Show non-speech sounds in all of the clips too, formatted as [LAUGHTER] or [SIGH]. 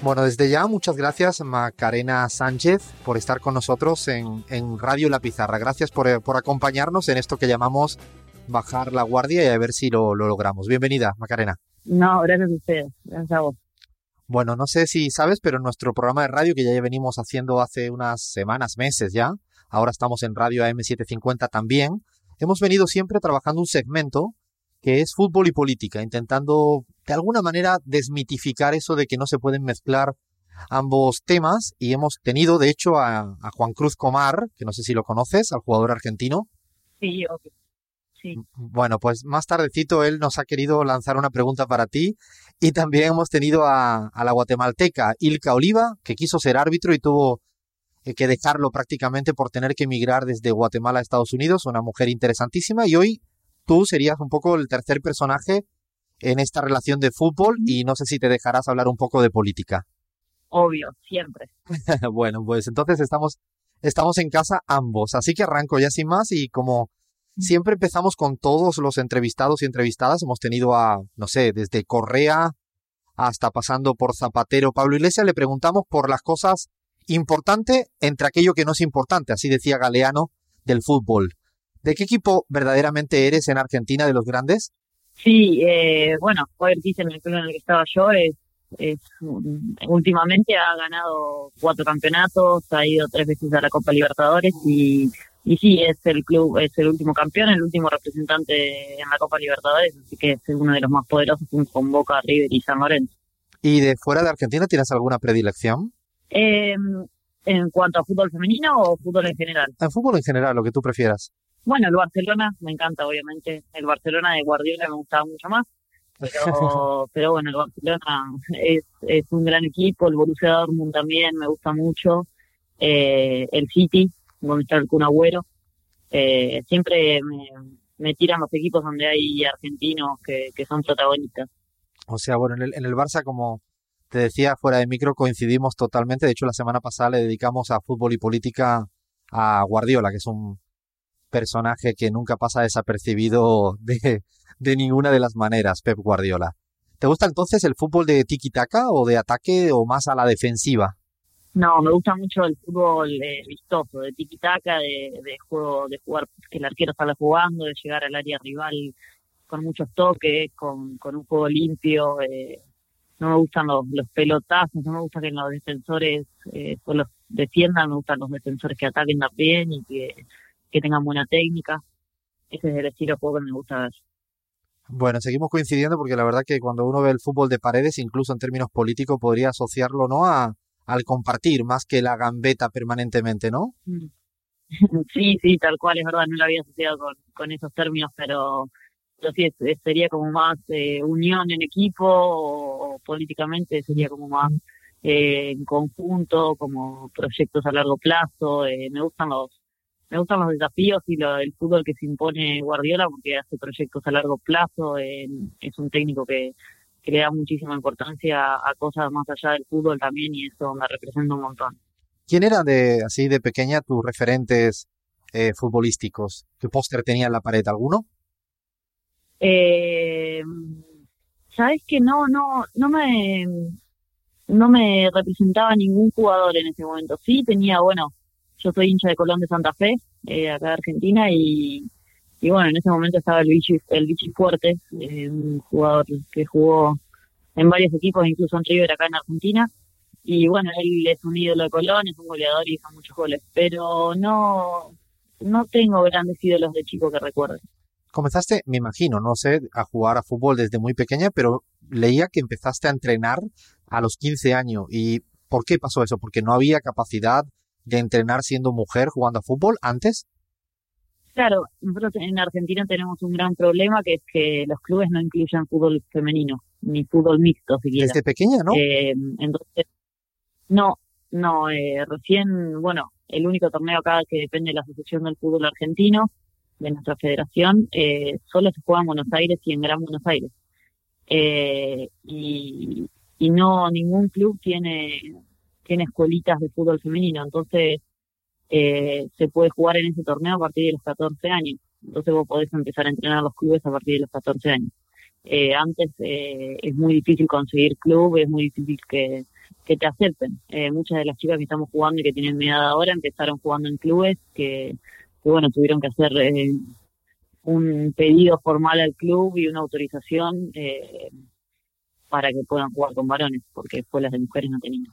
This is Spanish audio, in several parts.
Bueno, desde ya, muchas gracias Macarena Sánchez por estar con nosotros en, en Radio La Pizarra. Gracias por, por, acompañarnos en esto que llamamos bajar la guardia y a ver si lo, lo logramos. Bienvenida, Macarena. No, gracias a ustedes, gracias a vos. Bueno, no sé si sabes, pero nuestro programa de radio que ya venimos haciendo hace unas semanas, meses ya, ahora estamos en Radio AM750 también, hemos venido siempre trabajando un segmento que es fútbol y política, intentando de alguna manera desmitificar eso de que no se pueden mezclar ambos temas y hemos tenido de hecho a, a Juan Cruz Comar, que no sé si lo conoces, al jugador argentino. Sí. Sí. Bueno, pues más tardecito él nos ha querido lanzar una pregunta para ti y también hemos tenido a, a la guatemalteca Ilka Oliva, que quiso ser árbitro y tuvo eh, que dejarlo prácticamente por tener que emigrar desde Guatemala a Estados Unidos, una mujer interesantísima y hoy tú serías un poco el tercer personaje en esta relación de fútbol y no sé si te dejarás hablar un poco de política. Obvio, siempre. [LAUGHS] bueno, pues entonces estamos, estamos en casa ambos, así que arranco ya sin más y como siempre empezamos con todos los entrevistados y entrevistadas, hemos tenido a, no sé, desde Correa hasta pasando por Zapatero, Pablo Iglesias, le preguntamos por las cosas importantes entre aquello que no es importante, así decía Galeano del fútbol. ¿De qué equipo verdaderamente eres en Argentina de los grandes? Sí, eh, bueno, poder en el club en el que estaba yo es, es, últimamente ha ganado cuatro campeonatos, ha ido tres veces a la Copa Libertadores y, y sí, es el club, es el último campeón, el último representante en la Copa Libertadores, así que es uno de los más poderosos con Boca, River y San Lorenzo. ¿Y de fuera de Argentina tienes alguna predilección? Eh, ¿En cuanto a fútbol femenino o fútbol en general? En fútbol en general, lo que tú prefieras. Bueno, el Barcelona me encanta, obviamente. El Barcelona de Guardiola me gustaba mucho más. Pero, [LAUGHS] pero bueno, el Barcelona es, es un gran equipo. El Borussia Dortmund también me gusta mucho. Eh, el City, donde está el Kun Agüero. Eh, siempre me, me, tiran los equipos donde hay argentinos que, que son protagonistas. O sea, bueno, en el, en el Barça, como te decía fuera de micro, coincidimos totalmente. De hecho, la semana pasada le dedicamos a fútbol y política a Guardiola, que es un personaje que nunca pasa desapercibido de, de ninguna de las maneras, Pep Guardiola. ¿Te gusta entonces el fútbol de tiki-taka o de ataque o más a la defensiva? No, me gusta mucho el fútbol eh, vistoso, de tiki-taka, de, de, juego, de jugar que el arquero sale jugando, de llegar al área rival con muchos toques, con, un juego limpio. Eh, no me gustan los, los pelotazos, no me gusta que los defensores eh, pues los defiendan, me gustan los defensores que ataquen también y que que tengan buena técnica. Ese es el estilo de juego que me gusta ver. Bueno, seguimos coincidiendo porque la verdad que cuando uno ve el fútbol de paredes, incluso en términos políticos, podría asociarlo no a al compartir más que la gambeta permanentemente, ¿no? [LAUGHS] Sí, sí, tal cual, es verdad, no lo había asociado con, con esos términos, pero, pero sí, sería como más eh, unión en equipo o, o, políticamente sería como más eh, en conjunto, como proyectos a largo plazo. Eh, me gustan los, me gustan los desafíos y lo, el fútbol que se impone Guardiola porque hace proyectos a largo plazo, eh, es un técnico que, que, le da muchísima importancia a cosas más allá del fútbol también y eso me representa un montón. ¿Quién eran de así de pequeña tus referentes eh, futbolísticos? ¿Qué póster tenía en la pared? ¿Alguno? Eh, Sabes que no, no, no me no me representaba ningún jugador en ese momento. Sí tenía, bueno, yo soy hincha de Colón de Santa Fe, eh, acá de Argentina, y, y bueno, en ese momento estaba el Vichy, el Vichy eh, un jugador que jugó en varios equipos, incluso en River acá en Argentina. Y bueno, él es un ídolo de Colón, es un goleador y hizo muchos goles, pero no, no tengo grandes ídolos de chico que recuerde. Comenzaste, me imagino, no sé, a jugar a fútbol desde muy pequeña, pero leía que empezaste a entrenar a los 15 años. ¿Y por qué pasó eso? ¿Porque no había capacidad de entrenar siendo mujer jugando a fútbol antes? Claro, nosotros en Argentina tenemos un gran problema que es que los clubes no incluyen fútbol femenino, ni fútbol mixto siquiera. Desde pequeña, ¿no? Eh, entonces, no, no, eh, recién, bueno, el único torneo acá que depende de la Asociación del Fútbol Argentino, de nuestra federación, eh, solo se juega en Buenos Aires y en Gran Buenos Aires. Eh, y, y no, ningún club tiene, tiene escuelitas de fútbol femenino, entonces eh, se puede jugar en ese torneo a partir de los 14 años. Entonces vos podés empezar a entrenar a los clubes a partir de los 14 años. Eh, antes eh, es muy difícil conseguir club, es muy difícil que, que te acepten. Muchas de las chicas que estamos jugando y que tienen mi edad ahora empezaron jugando en clubes que, que bueno, tuvieron que hacer un pedido formal al club y una autorización para que puedan jugar con varones, porque escuelas de mujeres no tenían.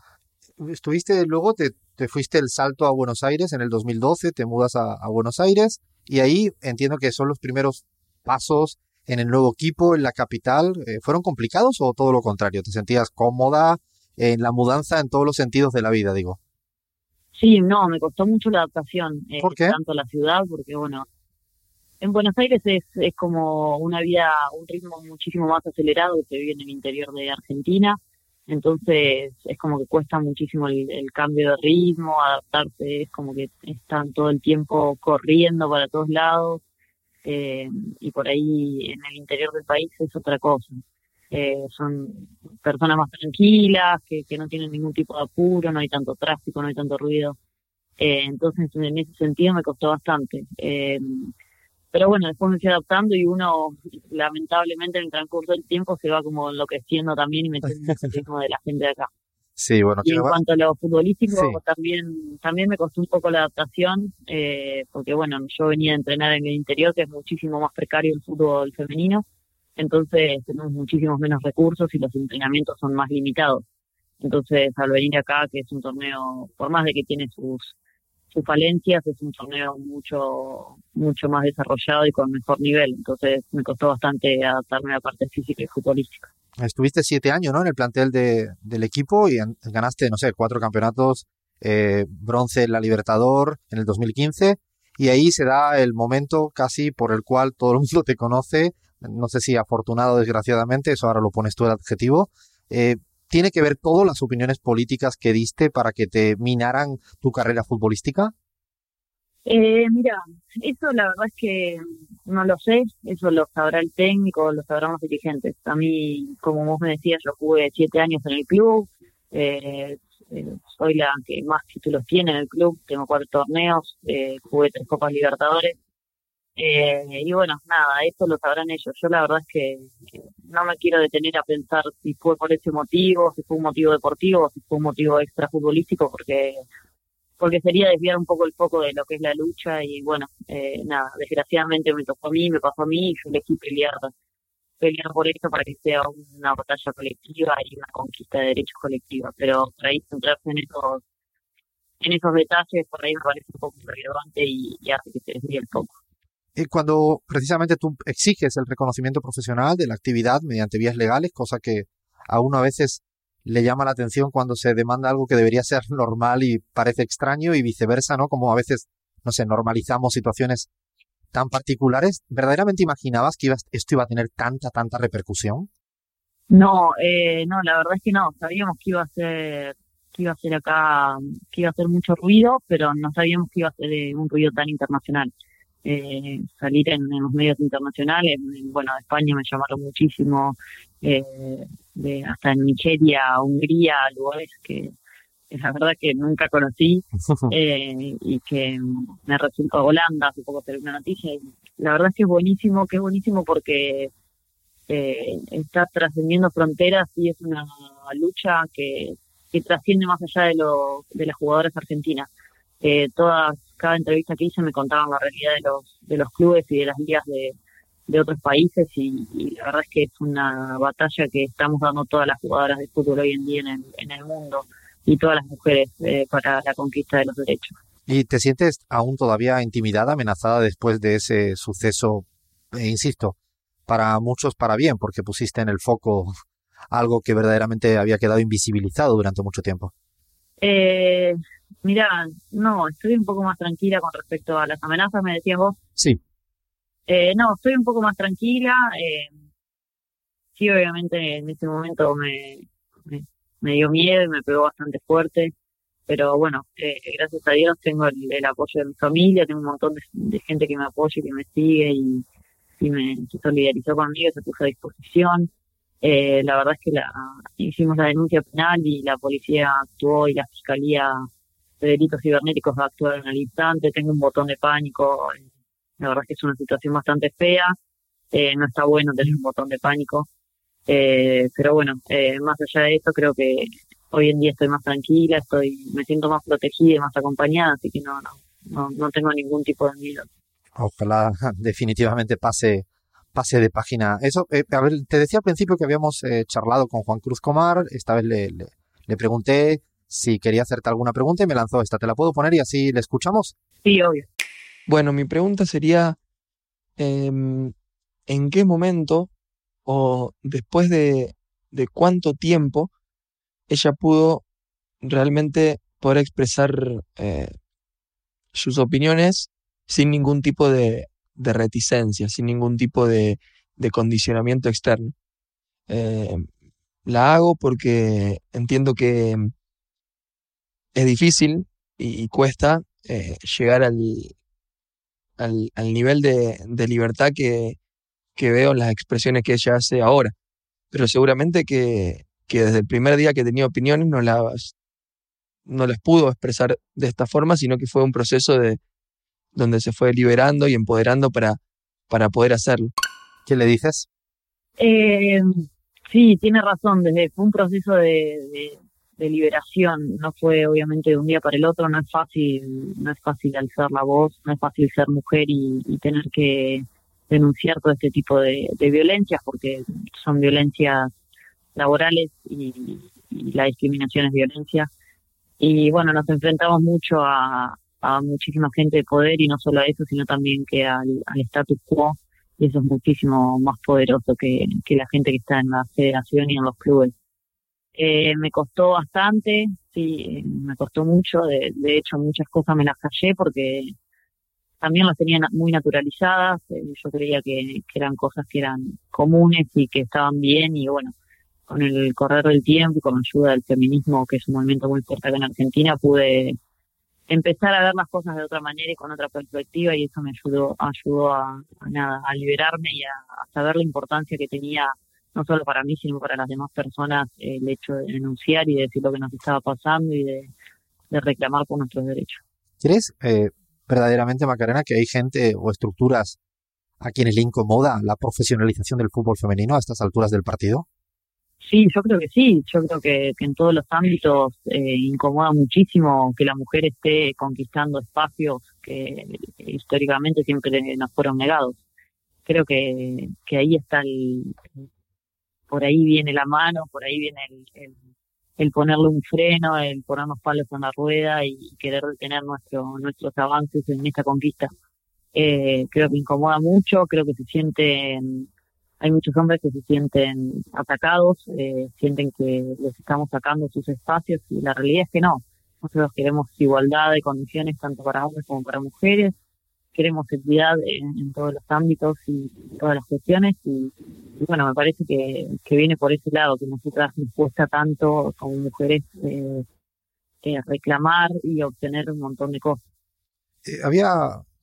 Estuviste luego, te, te fuiste el salto a Buenos Aires en el 2012, te mudas a, a Buenos Aires y ahí entiendo que son los primeros pasos en el nuevo equipo, en la capital. Eh, ¿Fueron complicados o todo lo contrario? ¿Te sentías cómoda en la mudanza en todos los sentidos de la vida, digo? Sí, no, me costó mucho la adaptación. eh, ¿Por qué? Tanto a la ciudad, porque bueno, en Buenos Aires es, es como una vida, un ritmo muchísimo más acelerado que se vive en el interior de Argentina. Entonces es como que cuesta muchísimo el, el cambio de ritmo, adaptarse, es como que están todo el tiempo corriendo para todos lados. eh, y por ahí en el interior del país es otra cosa. Eh, son personas más tranquilas, que, que no tienen ningún tipo de apuro, no hay tanto tráfico, no hay tanto ruido. Eh, entonces, en ese sentido me costó bastante. Pero bueno, después me fui adaptando y uno, lamentablemente, en el transcurso del tiempo se va como enloqueciendo también y metiendo en el ritmo de la gente de acá. Sí, bueno, Y en va- cuanto a lo futbolístico, Sí. también también me costó un poco la adaptación, eh, porque bueno, yo venía a entrenar en el interior, que es muchísimo más precario el fútbol femenino, entonces tenemos muchísimos menos recursos y los entrenamientos son más limitados. Entonces, al venir acá, que es un torneo, por más de que tiene sus sus falencias, es un torneo mucho mucho más desarrollado y con mejor nivel. Entonces, me costó bastante adaptarme a la parte física y futbolística. estuviste siete años, ¿no? En el plantel de, del equipo y en- ganaste, no sé, cuatro campeonatos, eh, bronce en la Libertador en el 2015 y ahí se da el momento casi por el cual todo el mundo te conoce, no sé si afortunado o desgraciadamente, eso ahora lo pones tú el adjetivo. Eh, ¿Tiene que ver todo las opiniones políticas que diste para que te minaran tu carrera futbolística? Eh, mira, eso la verdad es que no lo sé, eso lo sabrá el técnico, lo sabrán los dirigentes. A mí, como vos me decías, yo jugué siete años en el club, eh, eh, soy la que más títulos tiene en el club, tengo cuatro torneos, eh, jugué tres Copas Libertadores. Eh, y bueno, nada, eso lo sabrán ellos. Yo la verdad es que no me quiero detener a pensar si fue por ese motivo, si fue un motivo deportivo, si fue un motivo extra futbolístico, porque porque sería desviar un poco el foco de lo que es la lucha y bueno, eh, nada, desgraciadamente me tocó a mí, me pasó a mí y yo elegí pelear, pelear por eso para que sea una batalla colectiva y una conquista de derechos colectiva, pero por ahí centrarse en esos en esos detalles por ahí me parece un poco relevante y, y hace que se desvíe el foco. Eh, cuando precisamente tú exiges el reconocimiento profesional de la actividad mediante vías legales, cosa que a uno a veces le llama la atención cuando se demanda algo que debería ser normal y parece extraño y viceversa, ¿no? Como a veces, no sé, normalizamos situaciones tan particulares. ¿Verdaderamente imaginabas que esto iba a tener tanta, tanta repercusión? No, eh, no, la verdad es que no, sabíamos que iba a ser que iba a ser acá, que iba a hacer mucho ruido, pero no sabíamos que iba a ser eh, un ruido tan internacional. Eh, salir en, en los medios internacionales, en- bueno, de España me llamaron muchísimo, eh, de, hasta en Nigeria, Hungría, lugares que, que la verdad que nunca conocí [LAUGHS] eh, y que me resultó Holanda, hace poco salió una noticia y la verdad es que es buenísimo, que es buenísimo porque eh, está trascendiendo fronteras y es una lucha que, que trasciende más allá de, lo, de las jugadoras argentinas. Eh, todas, cada entrevista que hice me contaban la realidad de los, de los clubes y de las ligas de, de otros países y, la verdad es que es una batalla que estamos dando todas las jugadoras de fútbol hoy en día en el, en el mundo y todas las mujeres eh, para la conquista de los derechos. ¿Y te sientes aún todavía intimidada, amenazada después de ese suceso, e insisto, para muchos para bien, porque pusiste en el foco algo que verdaderamente había quedado invisibilizado durante mucho tiempo? Eh, mira, no, estoy un poco más tranquila con respecto a las amenazas, me decías vos. Sí. Eh, no, estoy un poco más tranquila. Eh, sí, obviamente en este momento me, me, dio miedo y me pegó bastante fuerte. Pero bueno, eh, gracias a Dios tengo el, apoyo de mi familia, tengo un montón de, gente que me apoya y que me sigue y, y me solidarizó conmigo, se puso a disposición. Eh, la verdad es que la, hicimos la denuncia penal y la policía actuó y la fiscalía de delitos cibernéticos va a actuar en el instante. Tengo un botón de pánico. La verdad es que es una situación bastante fea. Eh, no está bueno tener un botón de pánico. Eh, pero bueno, eh, más allá de eso, creo que hoy en día estoy más tranquila, estoy, me siento más protegida y más acompañada, así que no, no, no, no tengo ningún tipo de miedo. Ojalá definitivamente pase pase de página. Eso, eh, a ver, te decía al principio que habíamos eh, charlado con Juan Cruz Comar, esta vez le, le, pregunté si quería hacerte alguna pregunta y me lanzó esta. ¿Te la puedo poner y así le escuchamos? Sí, obvio. Bueno, mi pregunta sería, em, ¿en qué momento o después de, de cuánto tiempo ella pudo realmente poder expresar eh, sus opiniones sin ningún tipo de, de reticencia, sin ningún tipo de, condicionamiento externo. Eh, la hago porque entiendo que es difícil y, cuesta eh, llegar al, al, nivel de, libertad que, veo en las expresiones que ella hace ahora. Pero seguramente que, desde el primer día que tenía opiniones no las, no las pudo expresar de esta forma, sino que fue un proceso de, donde se fue liberando y empoderando para, para poder hacerlo. ¿Qué le dices? Eh, sí, tiene razón, desde fue un proceso de, de, liberación, no fue obviamente de un día para el otro, no es fácil, no es fácil alzar la voz, no es fácil ser mujer y, tener que denunciar todo este tipo de, violencias, porque son violencias laborales y, y la discriminación es violencia. Y bueno, nos enfrentamos mucho a, a muchísima gente de poder y no solo a eso, sino también que al, status quo, y eso es muchísimo más poderoso que, la gente que está en la federación y en los clubes. Eh, me costó bastante, sí, me costó mucho, de, hecho muchas cosas me las callé porque también las tenía muy naturalizadas, eh, yo creía que, que eran cosas que eran comunes y que estaban bien y bueno, con el correr del tiempo y con la ayuda del feminismo, que es un movimiento muy fuerte acá en Argentina, pude empezar a ver las cosas de otra manera y con otra perspectiva y eso me ayudó ayudó a, nada a liberarme y a, saber la importancia que tenía no solo para mí sino para las demás personas el hecho de denunciar y de decir lo que nos estaba pasando y de, reclamar por nuestros derechos. ¿Crees eh, verdaderamente Macarena que hay gente o estructuras a quienes le incomoda la profesionalización del fútbol femenino a estas alturas del partido? Sí, yo creo que sí. Yo creo que, en todos los ámbitos eh, incomoda muchísimo que la mujer esté conquistando espacios que históricamente siempre nos fueron negados. Creo que, que ahí está el, por ahí viene la mano, por ahí viene el, el, ponerle un freno, el ponernos palos en la rueda y querer detener nuestro, nuestros avances en esta conquista. Eh, creo que incomoda mucho, creo que se sienten hay muchos hombres que se sienten atacados, eh, sienten que les estamos sacando sus espacios y la realidad es que no. Nosotros queremos igualdad de condiciones tanto para hombres como para mujeres, queremos equidad en, todos los ámbitos y todas las cuestiones y, bueno, me parece que, viene por ese lado, que nosotras nos cuesta tanto como mujeres eh, eh, reclamar y obtener un montón de cosas. había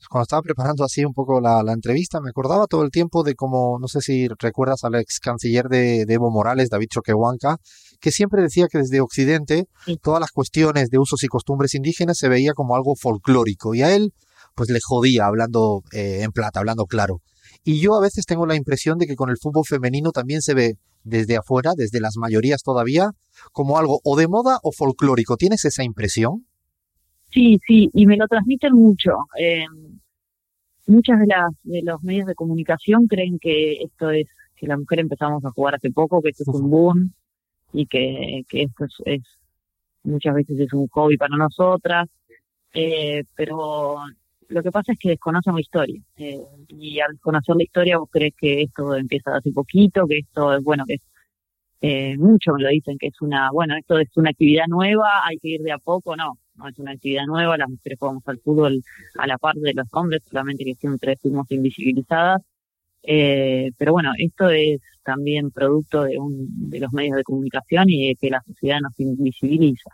cuando estaba preparando así un poco la, entrevista, me acordaba todo el tiempo de cómo, no sé si recuerdas al ex canciller de, Evo Morales, David Choquehuanca, que siempre decía que desde Occidente todas las cuestiones de usos y costumbres indígenas se veía como algo folclórico y a él pues le jodía hablando eh, en plata, hablando claro. Y yo a veces tengo la impresión de que con el fútbol femenino también se ve desde afuera, desde las mayorías todavía, como algo o de moda o folclórico. ¿Tienes esa impresión? Sí, sí, y me lo transmiten mucho. Eh, muchas de las de los medios de comunicación creen que esto es que la mujer empezamos a jugar hace poco, que esto es un boom y que, que esto es, muchas veces es un hobby para nosotras, eh, pero lo que pasa es que desconocen la historia eh, y al conocer la historia vos crees que esto empieza hace poquito, que esto es bueno, que es eh, mucho me lo dicen que es una, bueno, esto es una actividad nueva, hay que ir de a poco, no, no es una actividad nueva, las mujeres jugamos al fútbol a la par de los hombres, solamente que siempre fuimos invisibilizadas. Eh, pero bueno, esto es también producto de, un, de los medios de comunicación y de que la sociedad nos invisibiliza.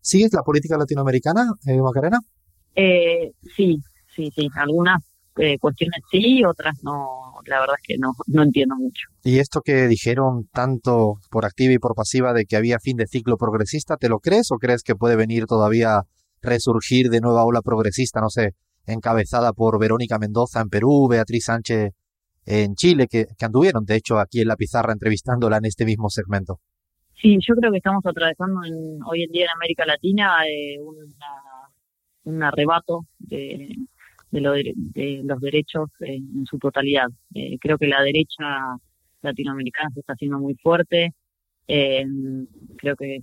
¿Sigues la política latinoamericana, eh, Macarena? Eh, sí, sí, sí. Algunas eh, cuestiones sí, otras no. La verdad es que no, no entiendo mucho. ¿Y esto que dijeron tanto por activa y por pasiva de que había fin de ciclo progresista, ¿te lo crees o crees que puede venir todavía resurgir de nueva ola progresista, no sé, encabezada por Verónica Mendoza en Perú, Beatriz Sánchez en Chile, que, que anduvieron, de hecho, aquí en la pizarra entrevistándola en este mismo segmento? Sí, yo creo que estamos atravesando en, hoy en día en América Latina eh, un arrebato de, de, lo de, los derechos en, su totalidad. Eh, creo que la derecha latinoamericana se está haciendo muy fuerte. Eh, creo que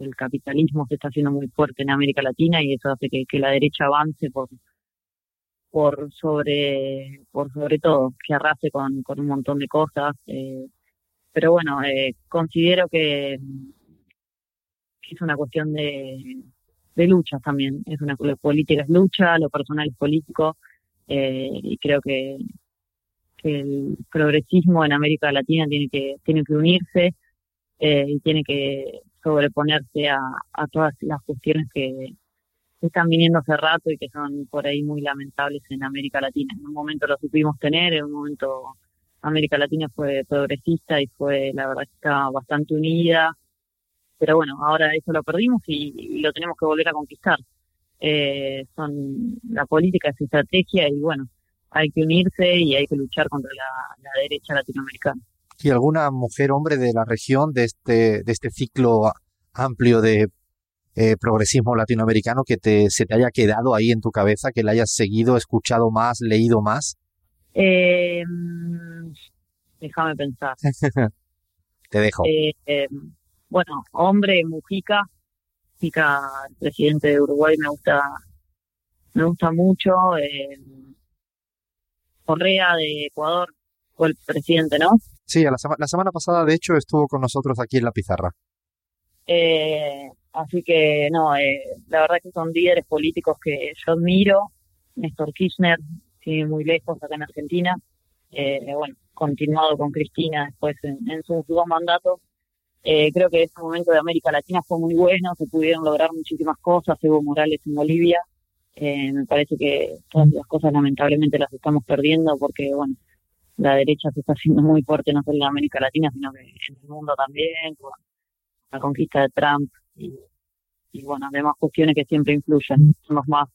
el capitalismo se está haciendo muy fuerte en América Latina y eso hace que, la derecha avance por por sobre por sobre todo que arrase con, con un montón de cosas eh, pero bueno eh, considero que, es una cuestión de, de luchas también es una política es lucha lo personal es político eh, y creo que, que el progresismo en América Latina tiene que tiene que unirse eh, y tiene que sobreponerse a, a todas las cuestiones que, están viniendo hace rato y que son por ahí muy lamentables en América Latina. En un momento lo supimos tener, en un momento América Latina fue progresista y fue, la verdad, estaba bastante unida. Pero bueno, ahora eso lo perdimos y, lo tenemos que volver a conquistar. Eh, son La política es estrategia y bueno, hay que unirse y hay que luchar contra la, la derecha latinoamericana. ¿Y alguna mujer, hombre de la región, de este, de este ciclo amplio de eh, progresismo latinoamericano que te, se te haya quedado ahí en tu cabeza, que la hayas seguido, escuchado más, leído más? Eh, déjame pensar. [LAUGHS] te dejo. Eh, bueno, hombre, Mujica, Mujica, el presidente de Uruguay, me gusta, me gusta mucho. Correa de Ecuador fue el presidente, ¿no? Sí, la, la semana pasada, de hecho, estuvo con nosotros aquí en la pizarra. Eh, así que, no, eh, la verdad que son líderes políticos que yo admiro. Néstor Kirchner sigue muy lejos acá en Argentina. Eh, bueno, continuado con Cristina después en, sus dos mandatos. Eh, creo que ese momento de América Latina fue muy bueno, se pudieron lograr muchísimas cosas. Evo Morales en Bolivia. Eh, me parece que todas las cosas lamentablemente las estamos perdiendo porque, bueno, la derecha se está haciendo muy fuerte no solo en América Latina, sino que en el mundo también, con la conquista de Trump y, y bueno, además cuestiones que siempre influyen en los más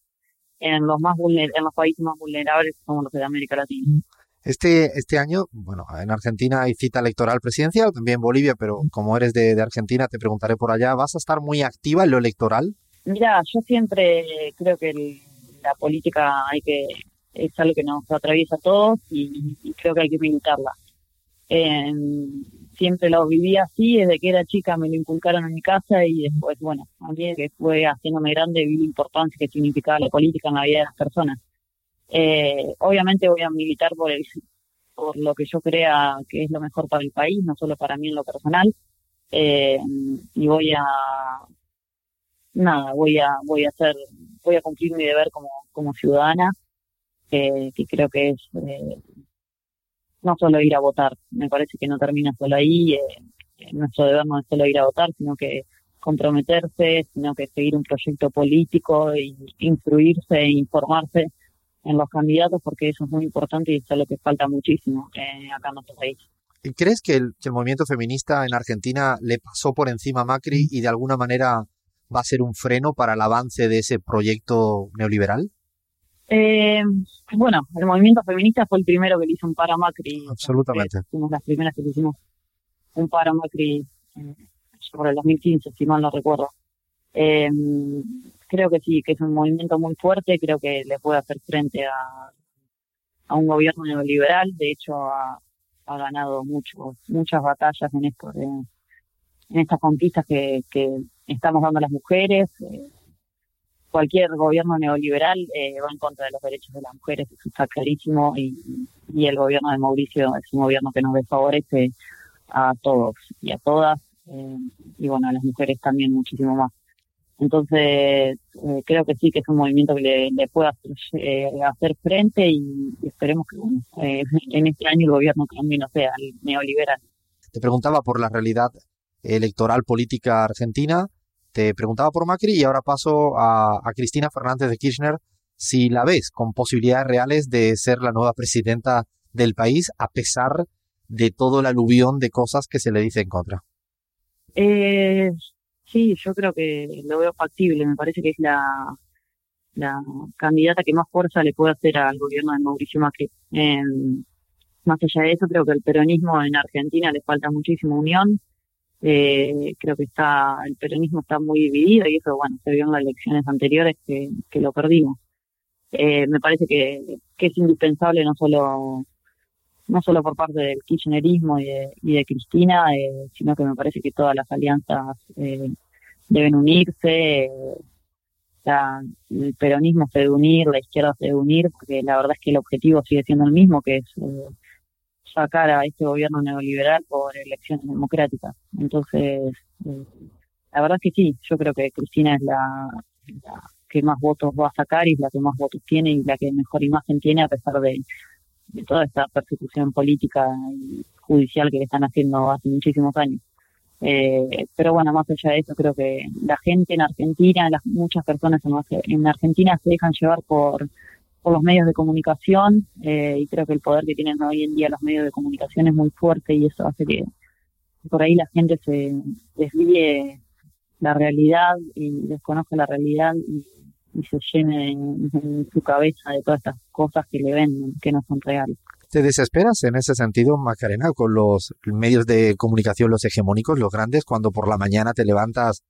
en los más en los países más vulnerables como los de América Latina. Este, este año, bueno, en Argentina hay cita electoral presidencial, también en Bolivia, pero como eres de, de Argentina, te preguntaré por allá, ¿vas a estar muy activa en lo electoral? Mira, yo siempre creo que la política hay que es algo que nos atraviesa a todos y, creo que hay que militarla. Eh, siempre lo viví así, desde que era chica me lo inculcaron en mi casa y después, bueno, mí que fue haciéndome grande vi la importancia que significaba la política en la vida de las personas. Eh, obviamente voy a militar por, el, por lo que yo crea que es lo mejor para el país, no solo para mí en lo personal. Eh, y voy a nada, voy a voy a hacer voy a cumplir mi deber como como ciudadana que creo que es eh, no solo ir a votar, me parece que no termina solo ahí, eh, nuestro deber no es solo ir a votar, sino que comprometerse, sino que seguir un proyecto político e instruirse e informarse en los candidatos porque eso es muy importante y es lo que falta muchísimo eh, acá en nuestro país. ¿Y crees que el, que el movimiento feminista en Argentina le pasó por encima a Macri y de alguna manera va a ser un freno para el avance de ese proyecto neoliberal? Eh, bueno, el movimiento feminista fue el primero que le hizo un paro a Macri. Absolutamente. Fuimos las primeras que le hicimos un paro a Macri eh, por el 2015, si mal no recuerdo. Eh, creo que sí, que es un movimiento muy fuerte, creo que le puede hacer frente a, a un gobierno neoliberal. De hecho, ha, ganado mucho, muchas batallas en esto, en estas conquistas que, que estamos dando a las mujeres. Eh, cualquier gobierno neoliberal eh, va en contra de los derechos de las mujeres, eso está clarísimo, y, y el gobierno de Mauricio es un gobierno que nos desfavorece a todos y a todas, eh, y bueno, a las mujeres también muchísimo más. Entonces, eh, creo que sí que es un movimiento que le, le pueda hacer frente y, esperemos que bueno, en este año el gobierno también no sea el neoliberal. Te preguntaba por la realidad electoral política argentina, te preguntaba por Macri y ahora paso a, a Cristina Fernández de Kirchner si la ves con posibilidades reales de ser la nueva presidenta del país a pesar de todo el aluvión de cosas que se le dice en contra. Eh, sí, yo creo que lo veo factible. Me parece que es la, la candidata que más fuerza le puede hacer al gobierno de Mauricio Macri. Eh, más allá de eso, creo que el peronismo en Argentina le falta muchísima unión. Eh, creo que está el peronismo está muy dividido y eso, bueno, se vio en las elecciones anteriores que, que lo perdimos. Eh, me parece que, que es indispensable no solo no solo por parte del kirchnerismo y de, y de Cristina, eh, sino que me parece que todas las alianzas eh, deben unirse. el peronismo se debe unir, la izquierda se debe unir, porque la verdad es que el objetivo sigue siendo el mismo, que es eh, sacar a este gobierno neoliberal por elecciones democráticas. Entonces, la verdad es que sí, yo creo que Cristina es la, la que más votos va a sacar y la que más votos tiene y la que mejor imagen tiene a pesar de de toda esta persecución política y judicial que le están haciendo hace muchísimos años. Eh, pero bueno, más allá de eso, creo que la gente en Argentina, las, muchas personas en, Argentina se dejan llevar por, por los medios de comunicación eh, y creo que el poder que tienen hoy en día los medios de comunicación es muy fuerte y eso hace que por ahí la gente se desvíe la realidad y desconozca la realidad y y se llene en, su cabeza de todas estas cosas que le ven que no son reales. ¿Te desesperas en ese sentido, Macarena, con los medios de comunicación, los hegemónicos, los grandes, cuando por la mañana te levantas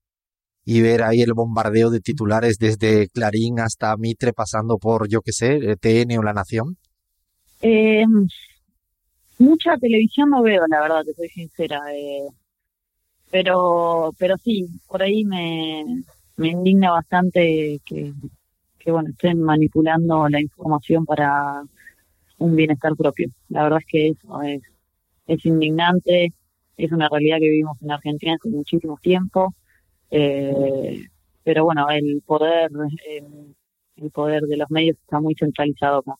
y ver ahí el bombardeo de titulares desde Clarín hasta Mitre, pasando por, yo qué sé, TN o La Nación? Eh, mucha televisión no veo, la verdad, te soy sincera. Eh, pero, pero sí, por ahí me, me indigna bastante que, que bueno estén manipulando la información para un bienestar propio. La verdad es que eso es, es indignante, es una realidad que vivimos en Argentina hace muchísimo tiempo, eh, pero bueno, el poder, el poder de los medios está muy centralizado acá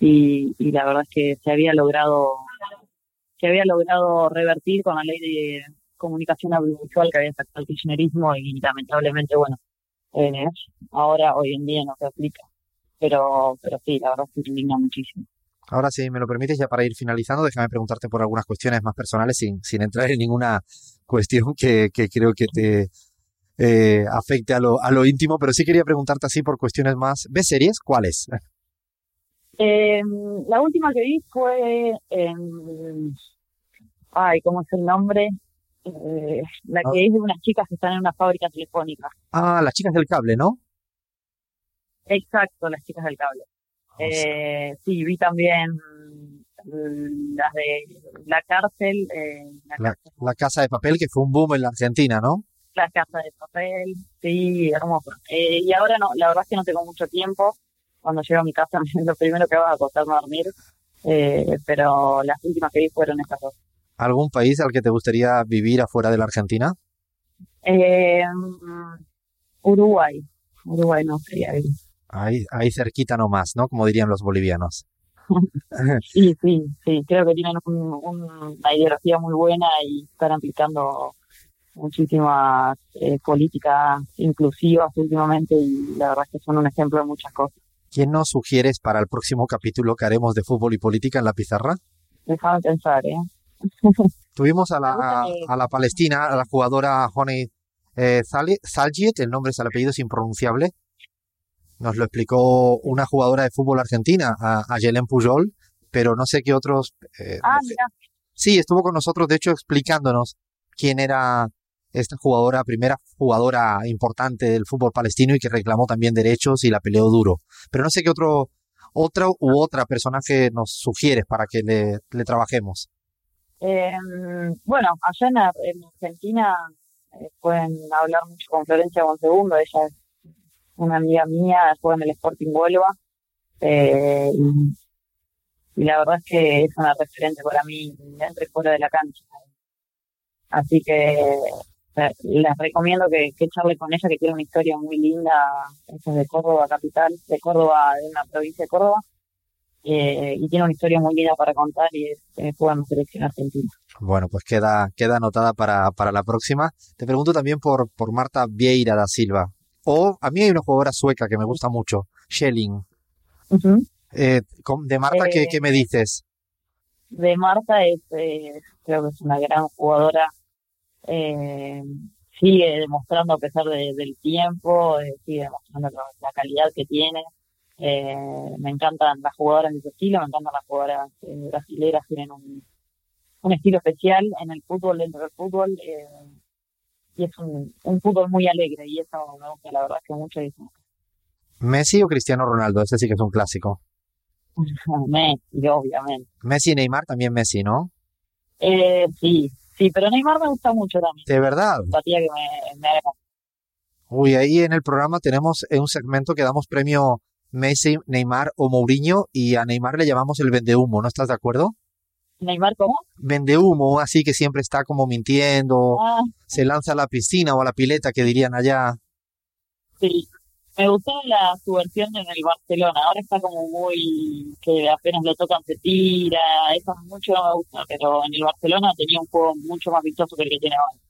y, y la verdad es que se había logrado, se había logrado revertir con la ley de comunicación audiovisual que había sacado el kirchnerismo y lamentablemente, bueno, eh, ahora, hoy en día no se aplica. Pero, pero sí, la verdad que indigna muchísimo. Ahora, si me lo permites, ya para ir finalizando, déjame preguntarte por algunas cuestiones más personales sin, sin entrar en ninguna cuestión que, que creo que te eh, afecte a lo, a lo íntimo, pero sí quería preguntarte así por cuestiones más. ¿Ves series? ¿Cuáles? Eh, la última que vi fue. en ay, ¿cómo es el nombre? Eh, la que es de unas chicas que están en una fábrica telefónica. Ah, las chicas del cable, ¿no? Exacto, las chicas del cable. Ah, eh, sí, vi también mm, las de la cárcel, eh, la, casa de papel que fue un boom en la Argentina, ¿no? La casa de papel, sí, hermoso. Eh, y ahora no, la verdad es que no tengo mucho tiempo. Cuando llego a mi casa, [LAUGHS] lo primero que hago es acostarme a dormir. Eh, pero las últimas que vi fueron estas dos. ¿Algún país al que te gustaría vivir afuera de la Argentina? Eh, Uruguay. Uruguay no sería vivir. Ahí, ahí cerquita nomás, ¿no? Como dirían los bolivianos. [LAUGHS] sí, sí, sí. Creo que tienen una ideología muy buena y están aplicando muchísimas eh, políticas inclusivas últimamente y la verdad es que son un ejemplo de muchas cosas. ¿Quién nos sugieres para el próximo capítulo que haremos de fútbol y política en la pizarra? Déjame pensar, ¿eh? [LAUGHS] Tuvimos a la, a, la palestina, a la jugadora Honey eh, el nombre es el apellido es impronunciable. Nos lo explicó una jugadora de fútbol argentina, a, a Yelen Pujol, pero no sé qué otros. Eh, ah, mira. Sí, estuvo con nosotros, de hecho, explicándonos quién era esta jugadora, primera jugadora importante del fútbol palestino y que reclamó también derechos y la peleó duro. Pero no sé qué otro, otro u otra personaje nos sugieres para que le, le trabajemos. Eh, bueno, allá en, Argentina eh, pueden hablar mucho con Florencia Bonsegundo, ella es una amiga mía, juega en el Sporting Huelva, eh, y, la verdad es que es una referente para mí dentro y fuera de la cancha. Así que les recomiendo que, que charle con ella, que tiene una historia muy linda. Ella es de Córdoba, capital, de Córdoba, de una provincia de Córdoba. Eh, y tiene una historia muy linda para contar y es eh, jugando selección argentina. Bueno, pues queda, queda anotada para, para la próxima. Te pregunto también por, por Marta Vieira da Silva. O a mí hay una jugadora sueca que me gusta mucho, Schelling. eh, de Marta, ¿qué, ¿qué, me dices? De Marta es, eh, creo que es una gran jugadora. Eh, sigue demostrando a pesar de, del tiempo, eh, sigue demostrando la calidad que tiene. Eh, me encantan las jugadoras de su estilo, me encantan las jugadoras eh, brasileras, tienen un, un, estilo especial en el fútbol, dentro del fútbol, eh, y es un, un, fútbol muy alegre, y eso me gusta, la verdad, que mucho. ¿Messi o Cristiano Ronaldo? Ese sí que es un clásico. [LAUGHS] Messi, obviamente. Messi y Neymar también Messi, ¿no? Eh, sí, sí, pero Neymar me gusta mucho también. ¿De verdad? Que me, me... Uy, ahí en el programa tenemos un segmento que damos premio Messi, Neymar o Mourinho y a Neymar le llamamos el vendehumo, ¿no estás de acuerdo? ¿Neymar cómo? Vendehumo, así que siempre está como mintiendo, ah. se lanza a la piscina o a la pileta que dirían allá. Sí, me gustó la, su versión en el Barcelona, ahora está como muy, que apenas lo tocan se tira, eso mucho no me gusta, pero en el Barcelona tenía un juego mucho más vistoso que el que tiene ahora.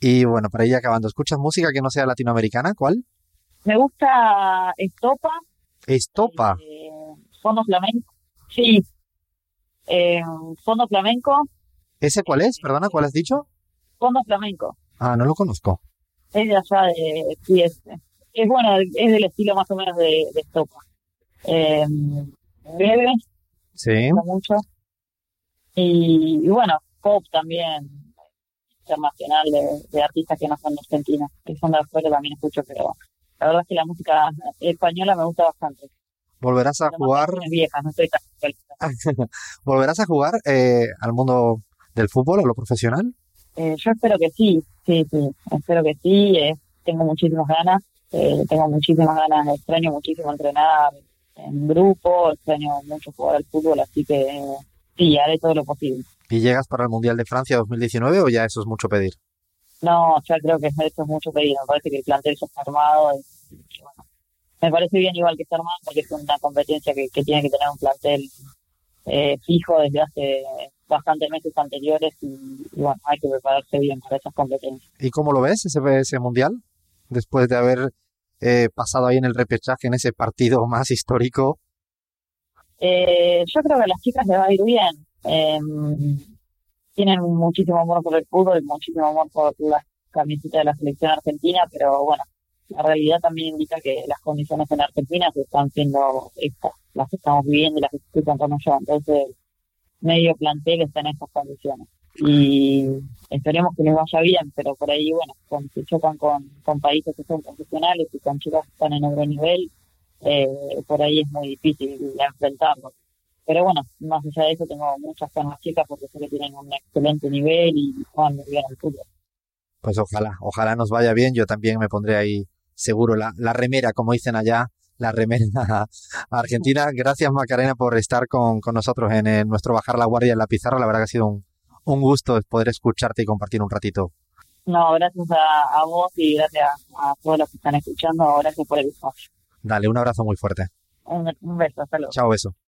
Y bueno, para ir acabando, ¿escuchas música que no sea latinoamericana? ¿Cuál? Me gusta Estopa, Estopa. Eh, fondo flamenco. Sí. Eh, fondo flamenco. ¿Ese cuál es? Perdona, ¿cuál has dicho? Fondo flamenco. Ah, no lo conozco. Es de allá de. Sí, es, es bueno, es del estilo más o menos de, de Estopa. Eh, breve. Sí. Mucho. Y, y, bueno, pop también internacional de, de, artistas que no son de Argentina, que son de afuera también escucho, pero la verdad es que la música española me gusta bastante. ¿Volverás a jugar? Viejas, no estoy tan [LAUGHS] ¿Volverás a jugar eh, al mundo del fútbol, a lo profesional? Eh, yo espero que sí, sí, sí, espero que sí. Eh, tengo muchísimas ganas, eh, tengo muchísimas ganas, extraño muchísimo entrenar en grupo, extraño mucho jugar al fútbol, así que sí, haré todo lo posible. ¿Y llegas para el Mundial de Francia 2019 o ya eso es mucho pedir? No, ya creo que esto es mucho pedido. Me parece que el plantel ya está armado. Y, y bueno, me parece bien igual que está armado porque es una competencia que, que tiene que tener un plantel eh, fijo desde hace bastantes meses anteriores y, y, bueno, hay que prepararse bien para esas competencias. ¿Y cómo lo ves ese, ese mundial? Después de haber eh, pasado ahí en el repechaje, en ese partido [LAUGHS] más histórico. Eh, yo creo que a las chicas les va a ir bien. Tienen muchísimo amor por el fútbol, muchísimo amor por la camiseta de la selección argentina, pero bueno, la realidad también indica que las condiciones en Argentina se están siendo estas, las estamos viviendo y las que estoy contando yo. Entonces, medio plantel está en estas condiciones. Y esperemos que les vaya bien, pero por ahí, bueno, cuando se chocan con, con países que son profesionales y con chicas que están en otro nivel, eh, por ahí es muy difícil enfrentarlos. Pero bueno, más allá de eso, tengo muchas ganas chicas porque sé que tienen un excelente nivel y juegan muy bien al fútbol. Pues ojalá, ojalá nos vaya bien. Yo también me pondré ahí seguro la, la remera, como dicen allá, la remera [LAUGHS] argentina. Gracias Macarena por estar con, con nosotros en, nuestro Bajar la Guardia en la Pizarra. La verdad que ha sido un, un gusto poder escucharte y compartir un ratito. No, gracias a, a vos y gracias a, a, todos los que están escuchando. Gracias por el espacio. Dale, un abrazo muy fuerte. Un, un beso, hasta luego. Chao, beso.